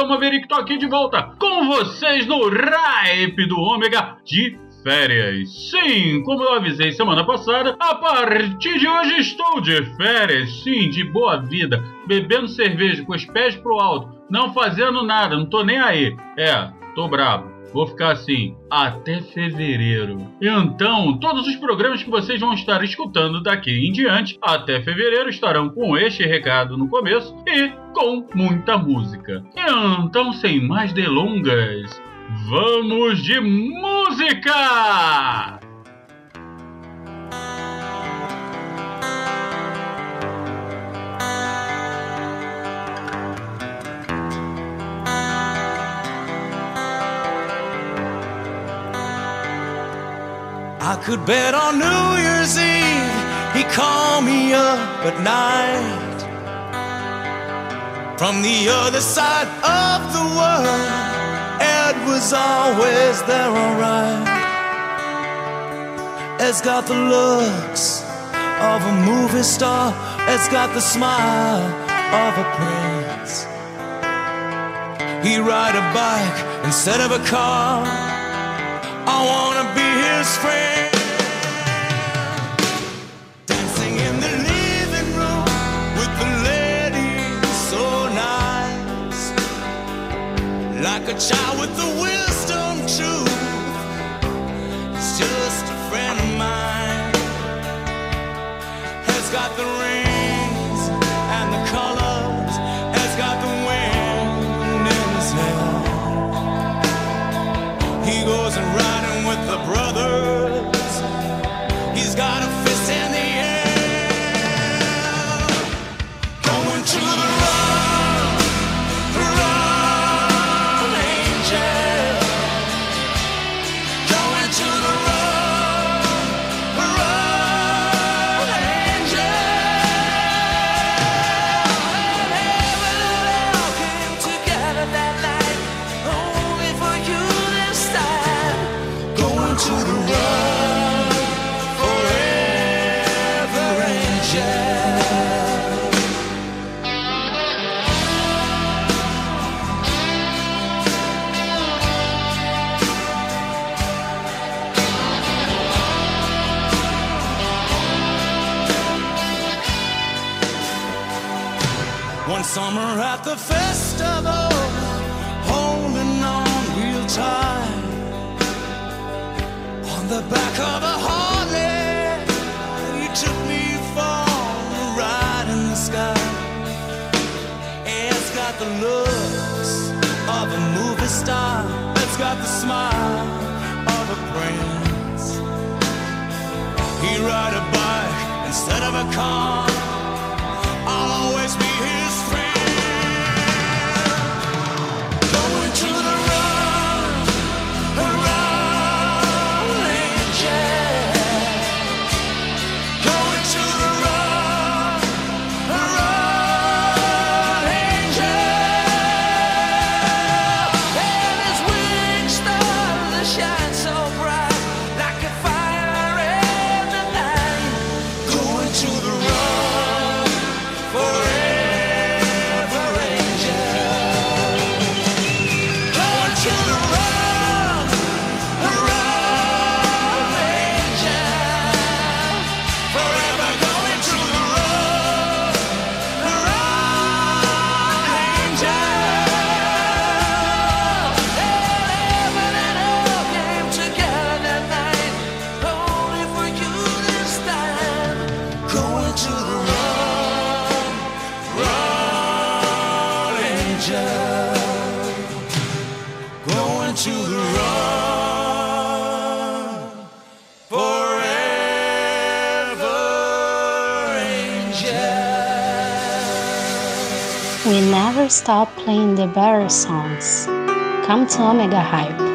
Eu, Maverick, tô aqui de volta com vocês no Hype do Ômega de férias. Sim, como eu avisei semana passada, a partir de hoje estou de férias, sim, de boa vida, bebendo cerveja com os pés pro alto, não fazendo nada, não tô nem aí. É, tô bravo. Vou ficar assim até fevereiro. Então, todos os programas que vocês vão estar escutando daqui em diante, até fevereiro, estarão com este recado no começo e com muita música. Então, sem mais delongas, vamos de música! I could bet on New Year's Eve he called me up at night from the other side of the world. Ed was always there, alright. Ed's got the looks of a movie star. Ed's got the smile of a prince. He ride a bike instead of a car. A child with the wisdom never come. Songs. Come to Omega Hype.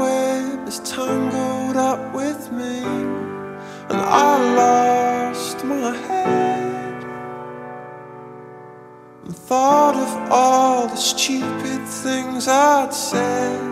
Web is tangled up with me, and I lost my head and thought of all the stupid things I'd said.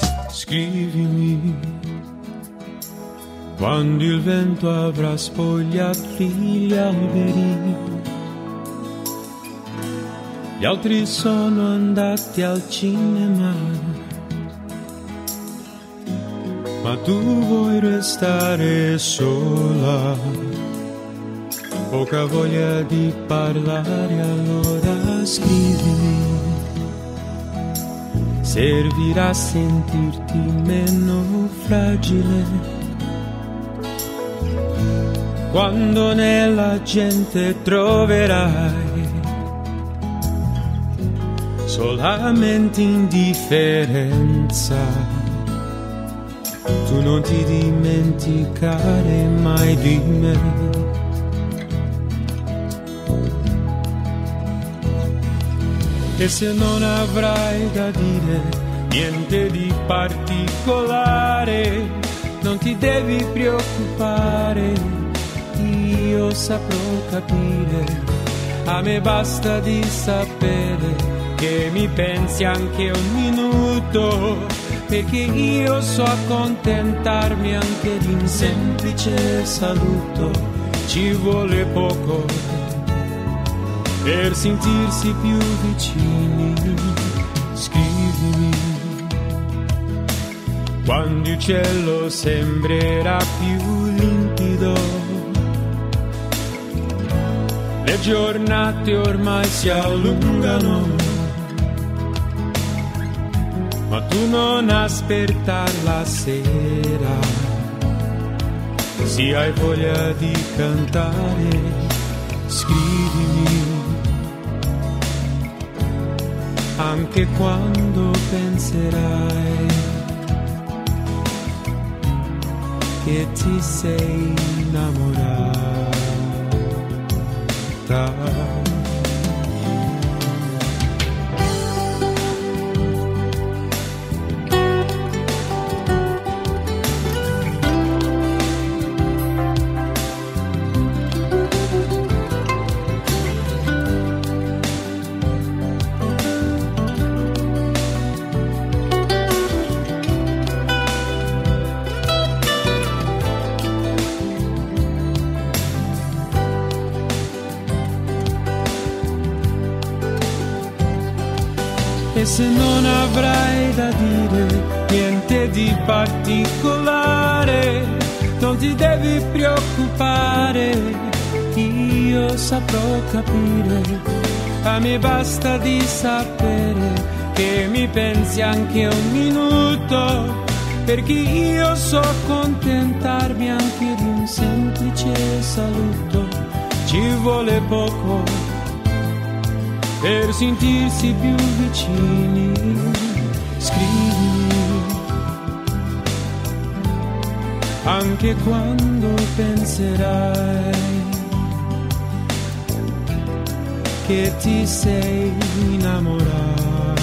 Scrivimi quando il vento avrà spogliato gli alberi. Gli altri sono andati al cinema, ma tu vuoi restare sola. Poca voglia di parlare, allora scrivimi. Servirà a sentirti meno fragile quando nella gente troverai solamente indifferenza. Tu non ti dimenticare mai di me. E se non avrai da dire niente di particolare, non ti devi preoccupare io saprò capire. A me basta di sapere che mi pensi anche un minuto, perché io so accontentarmi anche di un semplice saluto. Ci vuole poco per sentirsi più vicini. Scrivimi quando il cielo sembrerà più limpido le giornate ormai si allungano, ma tu non aspettare la sera. Se hai voglia di cantare, scrivimi. Anche quando penserai che ti sei innamorato particolare, non ti devi preoccupare, io saprò capire. A me basta di sapere che mi pensi anche un minuto, perché io so accontentarmi anche di un semplice saluto. Ci vuole poco per sentirsi più vicini. Scrivi anche quando penserai che ti sei innamorata.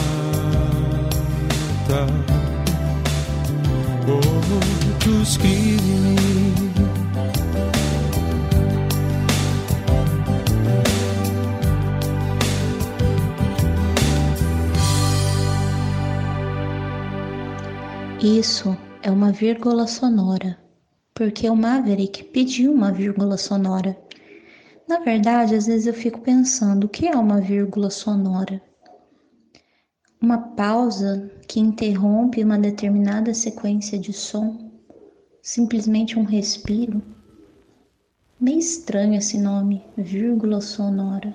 Oh, tu scrivimi Isso é uma vírgula sonora, porque o Maverick pediu uma vírgula sonora. Na verdade, às vezes eu fico pensando o que é uma vírgula sonora? Uma pausa que interrompe uma determinada sequência de som? Simplesmente um respiro? Meio estranho esse nome, vírgula sonora.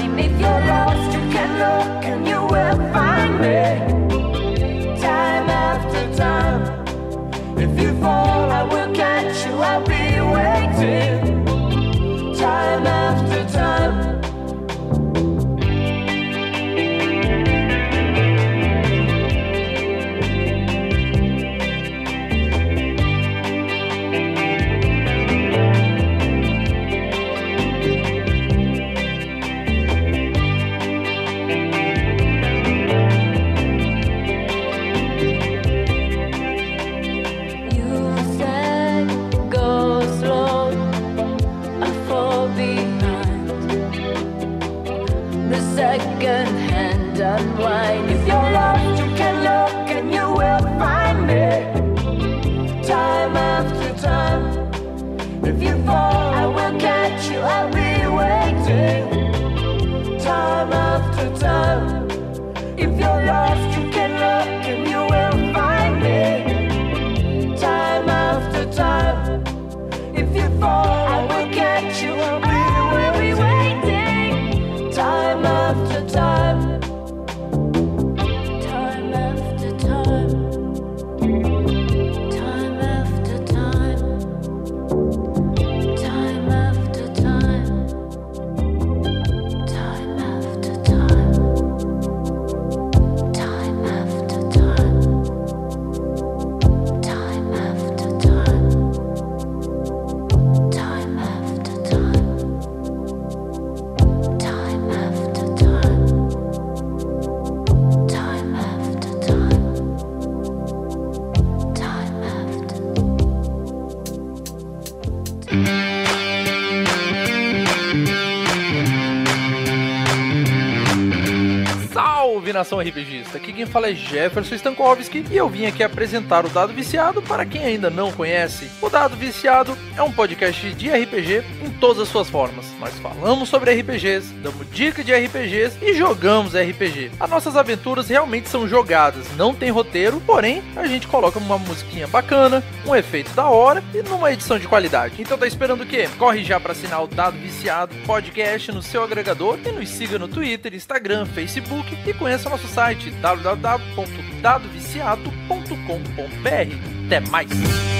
time if you're Salve nação RPGista! Aqui quem fala é Jefferson Stankowski e eu vim aqui apresentar o Dado Viciado para quem ainda não conhece. O Dado Viciado é um podcast de RPG em todas as suas formas. Nós falamos sobre RPGs, damos dica de RPGs e jogamos RPG. As nossas aventuras realmente são jogadas, não tem roteiro, porém a gente coloca uma musiquinha bacana, um efeito da hora e numa edição de qualidade. Então tá esperando o quê? Corre já para assinar o Dado Viciado podcast no seu agregador e nos siga no Twitter, Instagram, Facebook e conheça nosso site www.dadoviciado.com.br. Até mais!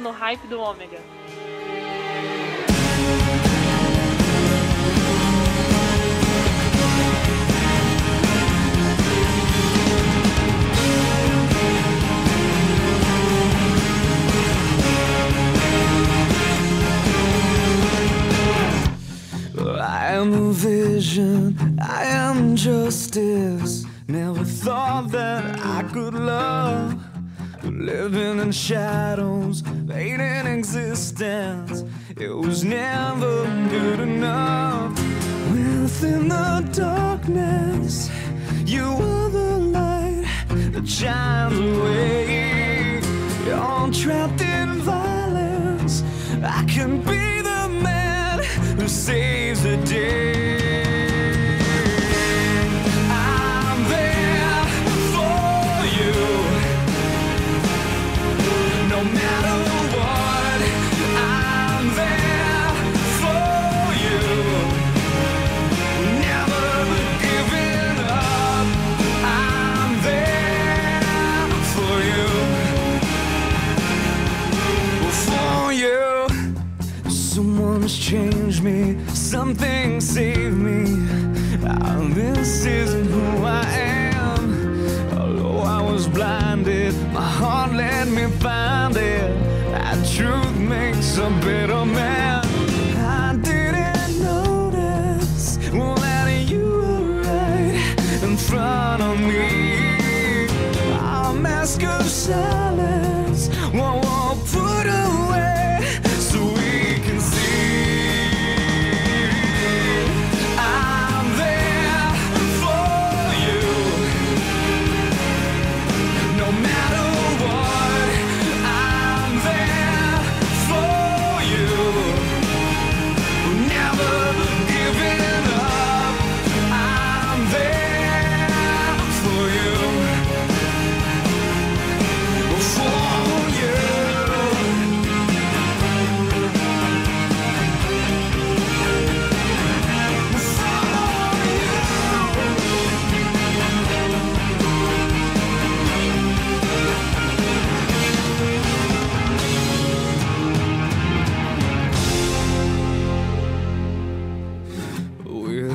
No hype do Ômega. I am a vision, I am justice. Never thought that I could love. Living in shadows, was never good enough. Within the darkness, you are the light that shines away. You're trapped in violence. I can be the man who saves the day. Someone's changed me, something saved me. Ah, this isn't who I am. Although I was blinded, my heart let me find it. That truth makes a better man. I didn't notice that you were right in front of me. Our mask of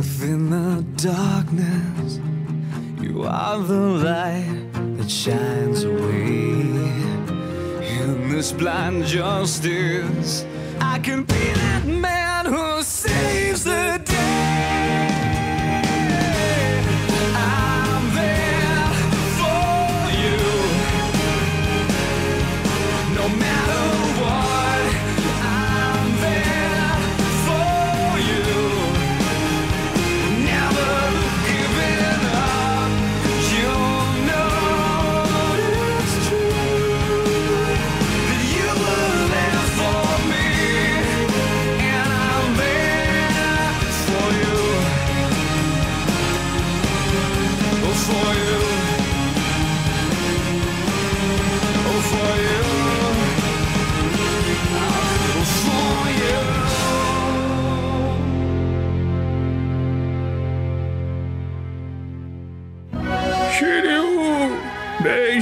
Within the darkness, you are the light that shines away. In this blind justice, I can be that man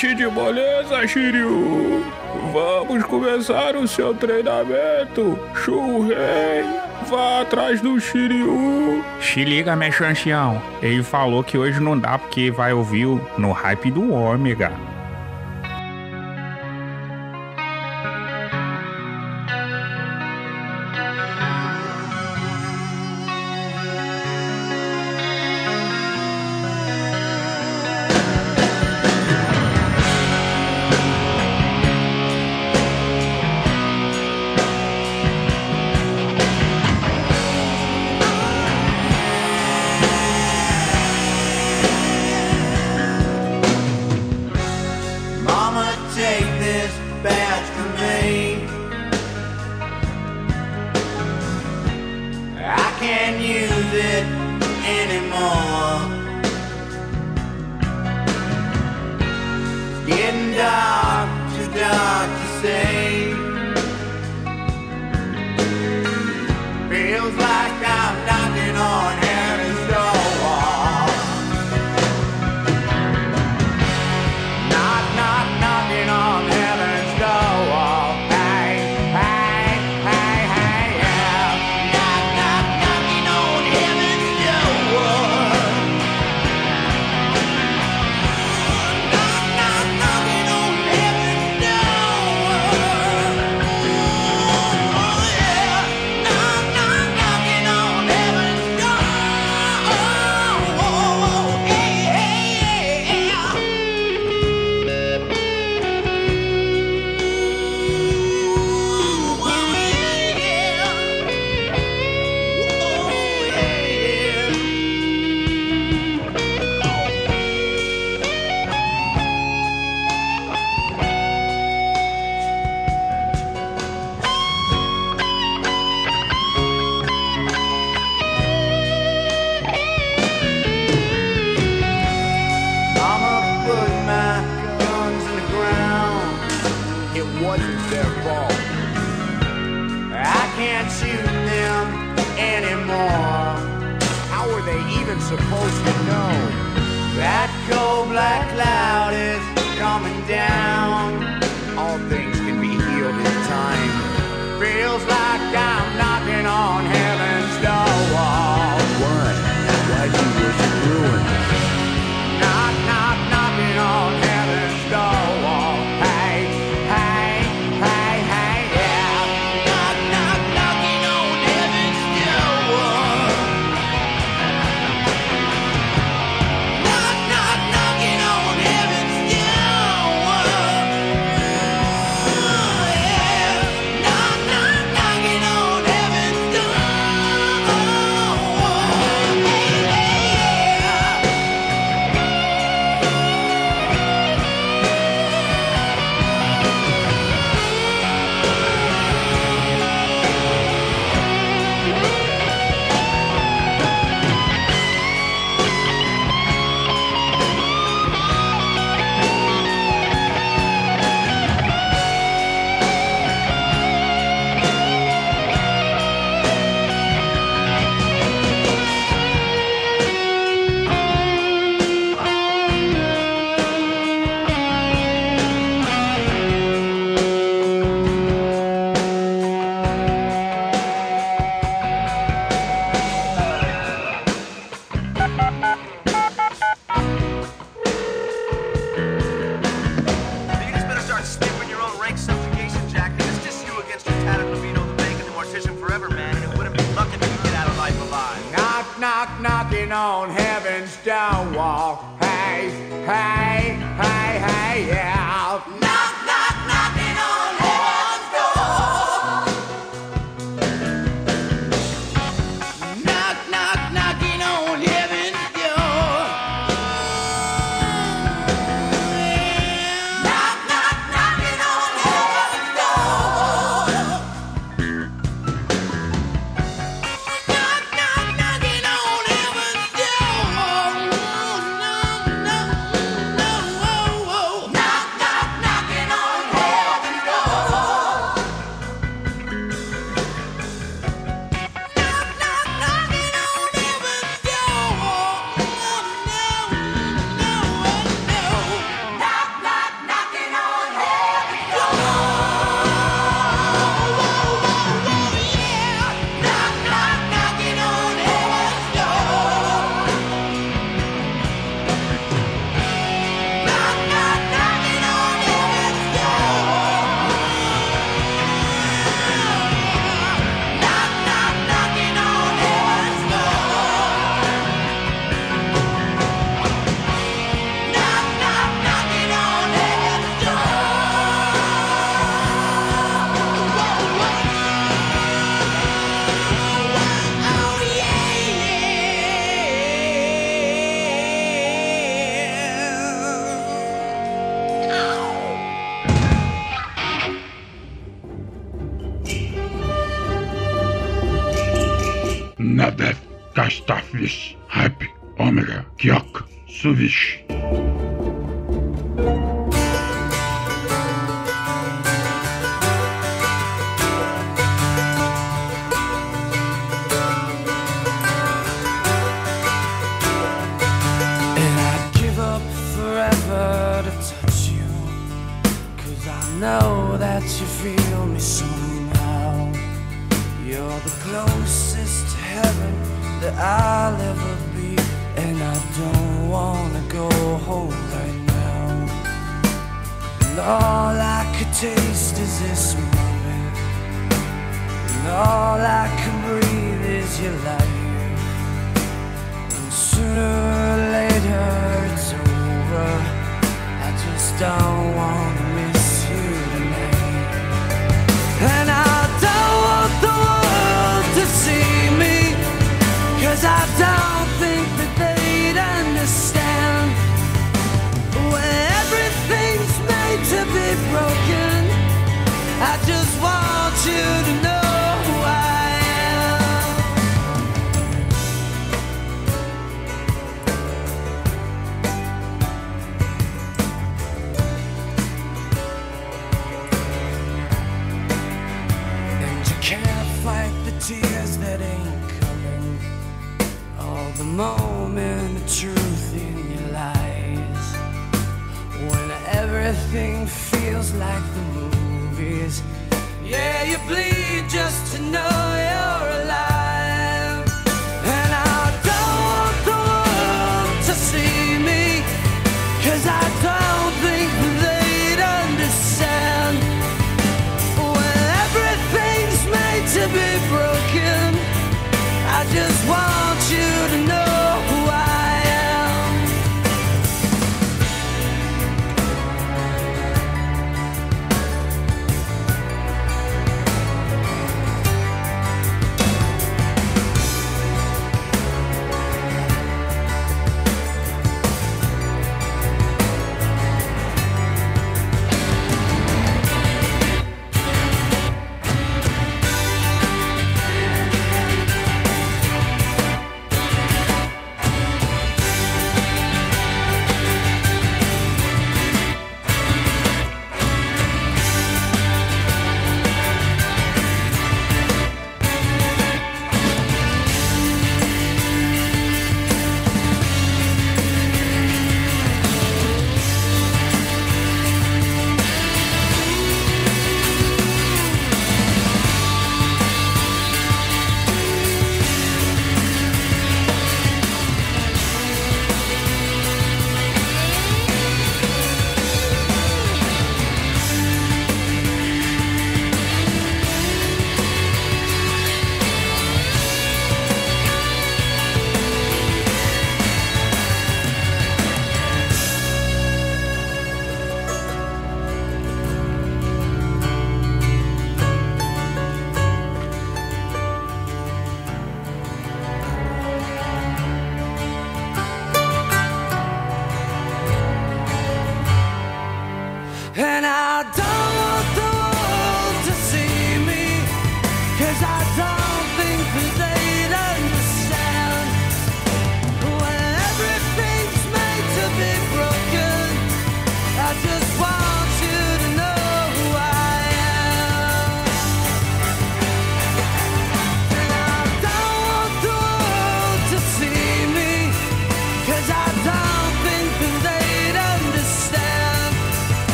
Deixe de moleza, Shiryu! Vamos começar o seu treinamento! Shurei! Vá atrás do Shiryu! Se liga, meu chanchião. Ele falou que hoje não dá porque vai ouvir no hype do Ômega. This badge from me. I can't use it anymore. It's getting dark, too dark Vasilevich. taste is this moment, and all I can breathe is your life. And sooner or later it's over. I just don't want. Moment of truth in your lies. When everything feels like the movies. Yeah, you bleed just to know you're alive.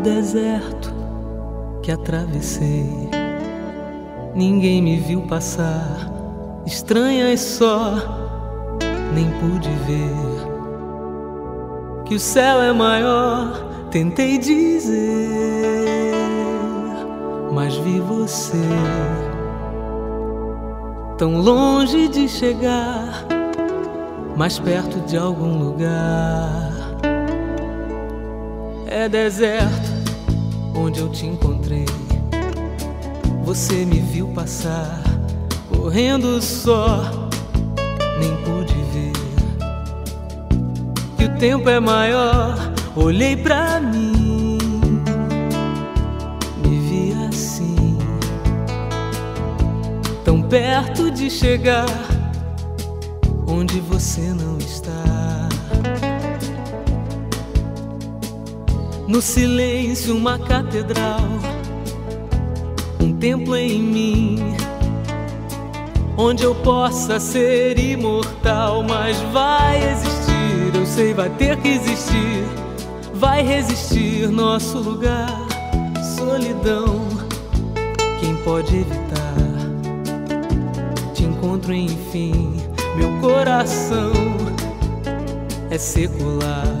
Deserto que atravessei. Ninguém me viu passar, estranhas só, nem pude ver que o céu é maior. Tentei dizer, mas vi você tão longe de chegar, mais perto de algum lugar. É deserto onde eu te encontrei. Você me viu passar, correndo só, nem pude ver. Que o tempo é maior, olhei pra mim, me vi assim. perto de chegar onde você não está. No silêncio, uma catedral, um templo em mim, onde eu possa ser imortal. Mas vai existir, eu sei, vai ter que existir, vai resistir nosso lugar. Solidão, quem pode evitar? Te encontro enfim, meu coração é secular.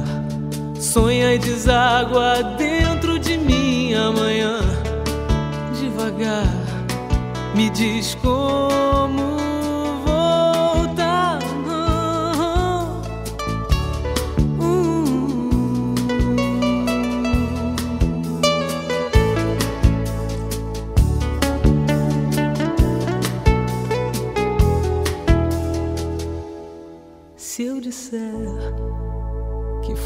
Sonha e deságua dentro de mim amanhã. Devagar, me diz como voltar. Se eu disser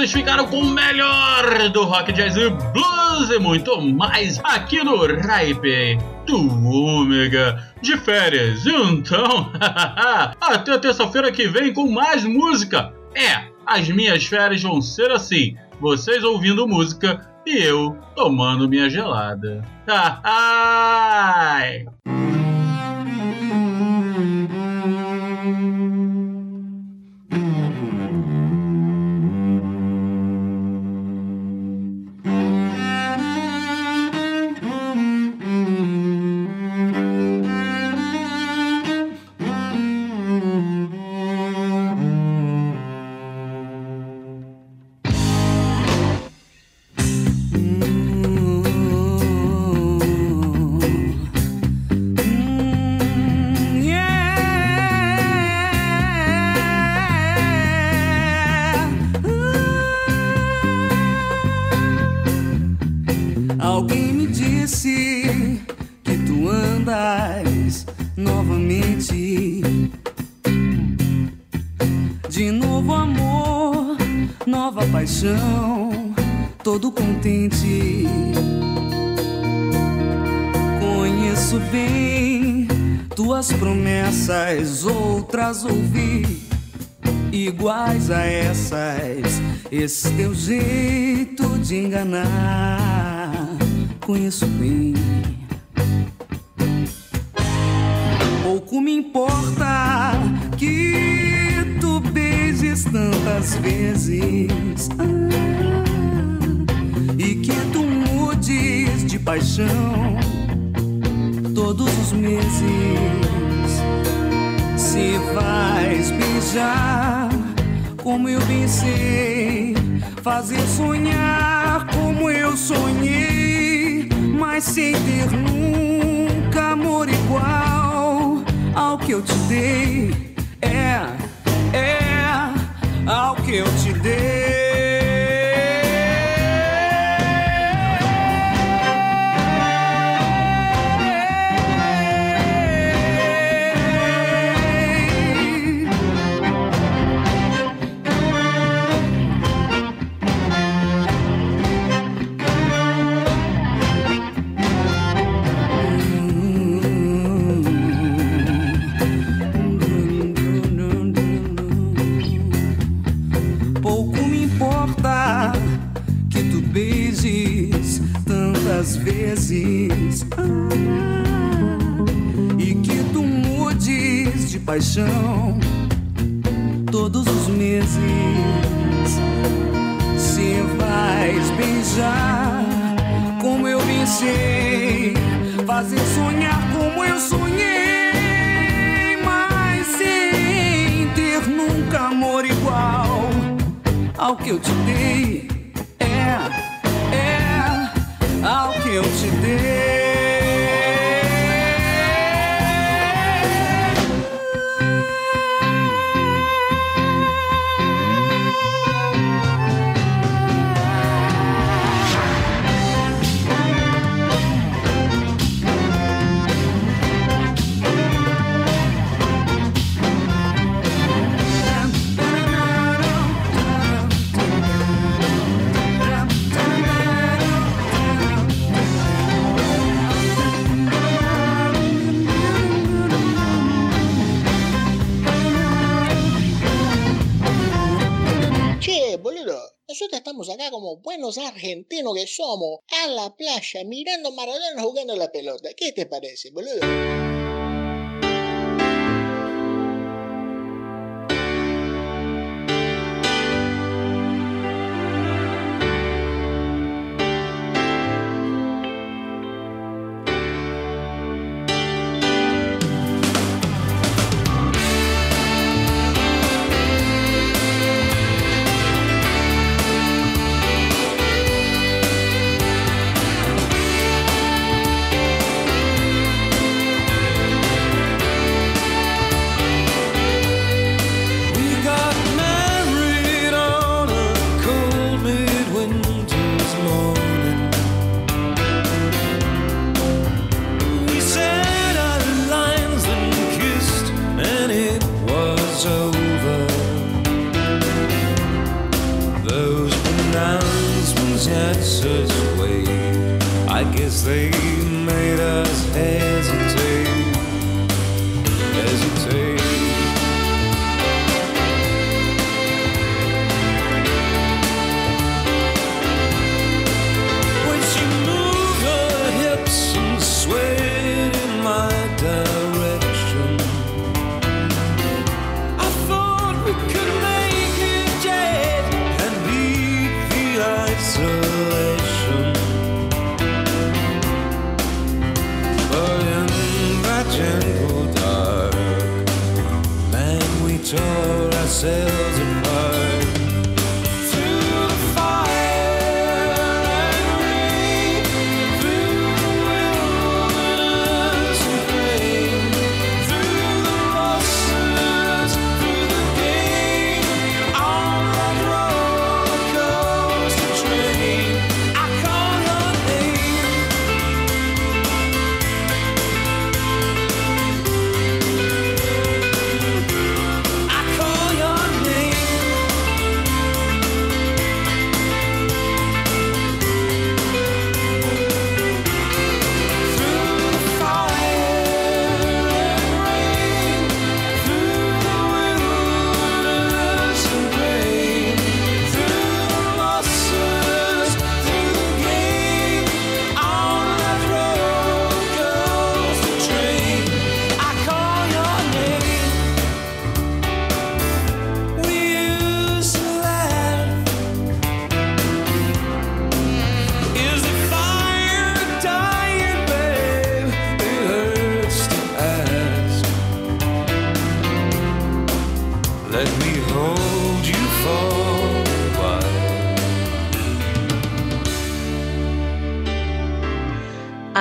Vocês ficaram com o melhor do rock, jazz e blues e muito mais aqui no Ripe do Ômega de férias. Então, até terça-feira que vem com mais música. É, as minhas férias vão ser assim: vocês ouvindo música e eu tomando minha gelada. Ai! Conheço bem tuas promessas, outras ouvi iguais a essas. Esse teu jeito de enganar, conheço bem. Pouco me importa que tu beijes tantas vezes ah, e que tu mudes de paixão todos os meses. Se vais beijar como eu pensei, fazer sonhar como eu sonhei, mas sem ter nunca amor igual ao que eu te dei. É, é, ao que eu te dei. vezes. Ah, e que tu mudes de paixão todos os meses. Se vais beijar, como eu beijei, fazer sonhar como eu sonhei, mas sem ter nunca amor igual ao que eu te dei eu te dei. buenos argentinos que somos, a la playa mirando Maradona jugando la pelota. ¿Qué te parece, boludo?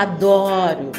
Adoro!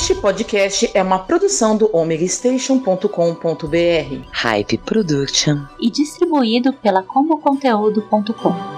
Este podcast é uma produção do omegastation.com.br. Hype Production. E distribuído pela comoconteúdo.com.